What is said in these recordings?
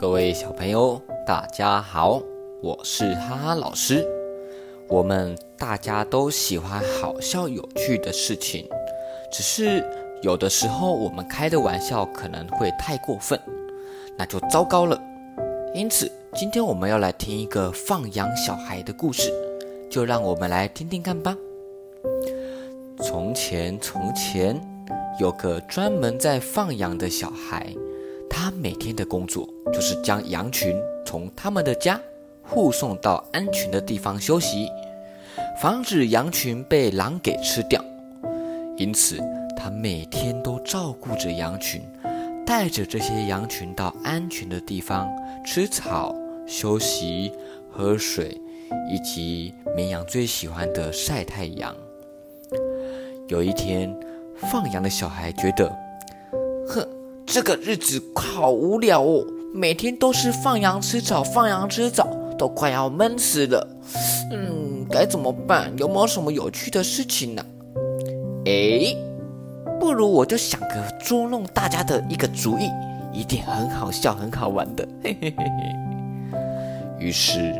各位小朋友，大家好，我是哈哈老师。我们大家都喜欢好笑有趣的事情，只是有的时候我们开的玩笑可能会太过分，那就糟糕了。因此，今天我们要来听一个放羊小孩的故事，就让我们来听听看吧。从前，从前有个专门在放羊的小孩。他每天的工作就是将羊群从他们的家护送到安全的地方休息，防止羊群被狼给吃掉。因此，他每天都照顾着羊群，带着这些羊群到安全的地方吃草、休息、喝水，以及绵羊最喜欢的晒太阳。有一天，放羊的小孩觉得，这个日子好无聊哦，每天都是放羊吃草，放羊吃草，都快要闷死了。嗯，该怎么办？有没有什么有趣的事情呢？哎，不如我就想个捉弄大家的一个主意，一定很好笑、很好玩的。嘿嘿嘿嘿。于是，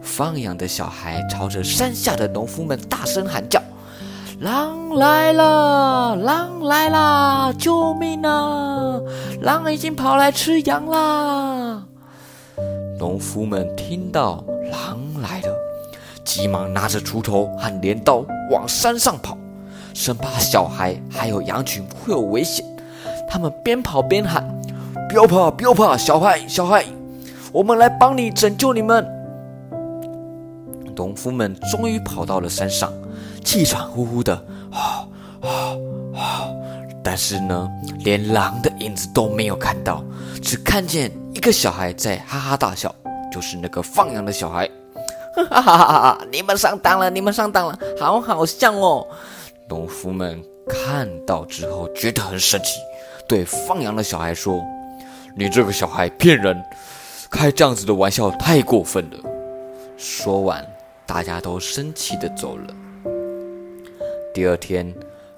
放羊的小孩朝着山下的农夫们大声喊叫。狼来了！狼来啦！救命啊！狼已经跑来吃羊啦！农夫们听到狼来了，急忙拿着锄头和镰刀往山上跑，生怕小孩还有羊群会有危险。他们边跑边喊：“不要怕，不要怕，小孩，小孩，我们来帮你拯救你们！”农夫们终于跑到了山上。气喘呼呼的，啊啊啊！但是呢，连狼的影子都没有看到，只看见一个小孩在哈哈大笑，就是那个放羊的小孩。哈哈哈哈！你们上当了，你们上当了，好好笑哦！农夫们看到之后觉得很生气，对放羊的小孩说：“你这个小孩骗人，开这样子的玩笑太过分了。”说完，大家都生气的走了。第二天，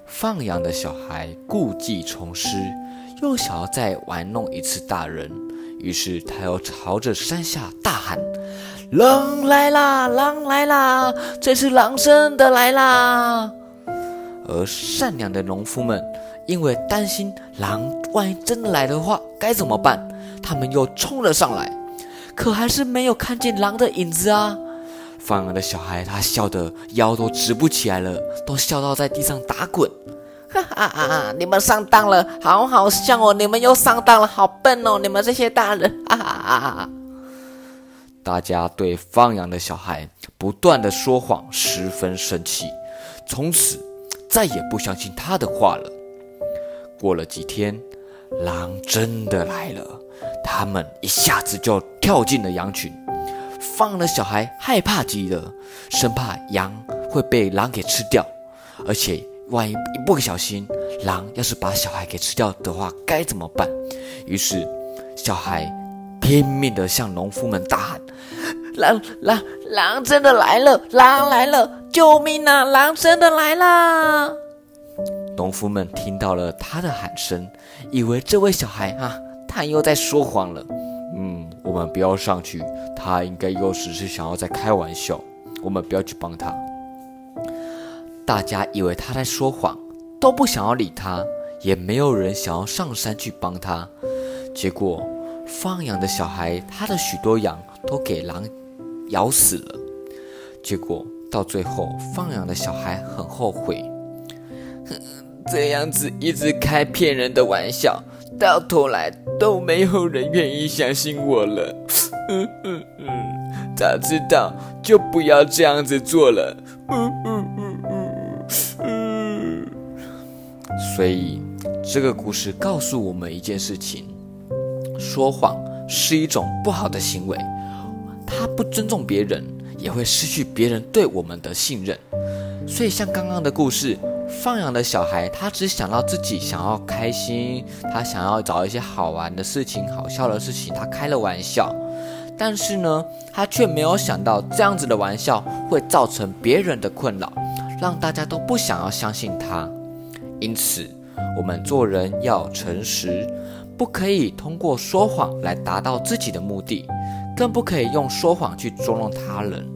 放羊的小孩故技重施，又想要再玩弄一次大人，于是他又朝着山下大喊：“狼来啦！狼来啦！这次狼真的来啦！”而善良的农夫们因为担心狼万一真的来的话该怎么办，他们又冲了上来，可还是没有看见狼的影子啊。放羊的小孩，他笑得腰都直不起来了，都笑到在地上打滚。哈哈哈！你们上当了，好好笑哦！你们又上当了，好笨哦！你们这些大人，哈哈哈！大家对放羊的小孩不断的说谎十分生气，从此再也不相信他的话了。过了几天，狼真的来了，他们一下子就跳进了羊群。放了小孩害怕极了，生怕羊会被狼给吃掉，而且万一一不小心，狼要是把小孩给吃掉的话，该怎么办？于是，小孩拼命地向农夫们大喊：“狼狼狼真的来了！狼来了！救命啊！狼真的来啦！”农夫们听到了他的喊声，以为这位小孩啊，他又在说谎了。嗯，们不要上去，他应该又只是想要在开玩笑，我们不要去帮他。大家以为他在说谎，都不想要理他，也没有人想要上山去帮他。结果，放羊的小孩，他的许多羊都给狼咬死了。结果到最后，放羊的小孩很后悔，这样子一直开骗人的玩笑。到头来都没有人愿意相信我了。嗯嗯嗯，早知道就不要这样子做了。嗯嗯嗯嗯嗯。所以这个故事告诉我们一件事情：说谎是一种不好的行为，它不尊重别人，也会失去别人对我们的信任。所以像刚刚的故事。放养的小孩，他只想到自己想要开心，他想要找一些好玩的事情、好笑的事情，他开了玩笑。但是呢，他却没有想到这样子的玩笑会造成别人的困扰，让大家都不想要相信他。因此，我们做人要诚实，不可以通过说谎来达到自己的目的，更不可以用说谎去捉弄他人。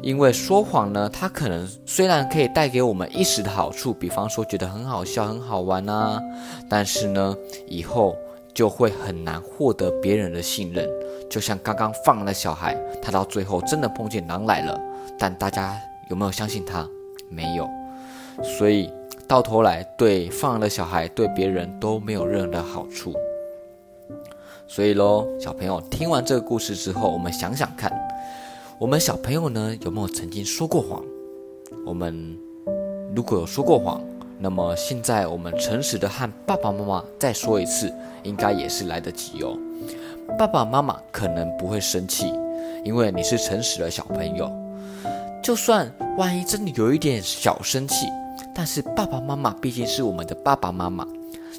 因为说谎呢，它可能虽然可以带给我们一时的好处，比方说觉得很好笑、很好玩啊，但是呢，以后就会很难获得别人的信任。就像刚刚放的小孩，他到最后真的碰见狼来了，但大家有没有相信他？没有。所以到头来，对放的小孩对别人都没有任何的好处。所以喽，小朋友听完这个故事之后，我们想想看。我们小朋友呢有没有曾经说过谎？我们如果有说过谎，那么现在我们诚实的和爸爸妈妈再说一次，应该也是来得及哦。爸爸妈妈可能不会生气，因为你是诚实的小朋友。就算万一真的有一点小生气，但是爸爸妈妈毕竟是我们的爸爸妈妈，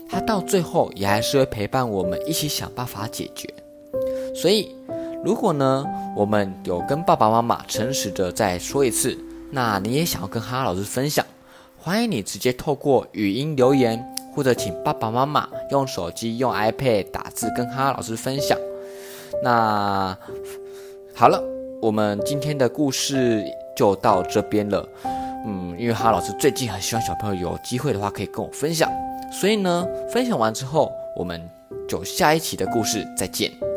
他到最后也还是会陪伴我们一起想办法解决。所以。如果呢，我们有跟爸爸妈妈诚实的再说一次，那你也想要跟哈哈老师分享，欢迎你直接透过语音留言，或者请爸爸妈妈用手机用 iPad 打字跟哈哈老师分享。那好了，我们今天的故事就到这边了。嗯，因为哈哈老师最近很希望小朋友有机会的话可以跟我分享，所以呢，分享完之后，我们就下一期的故事再见。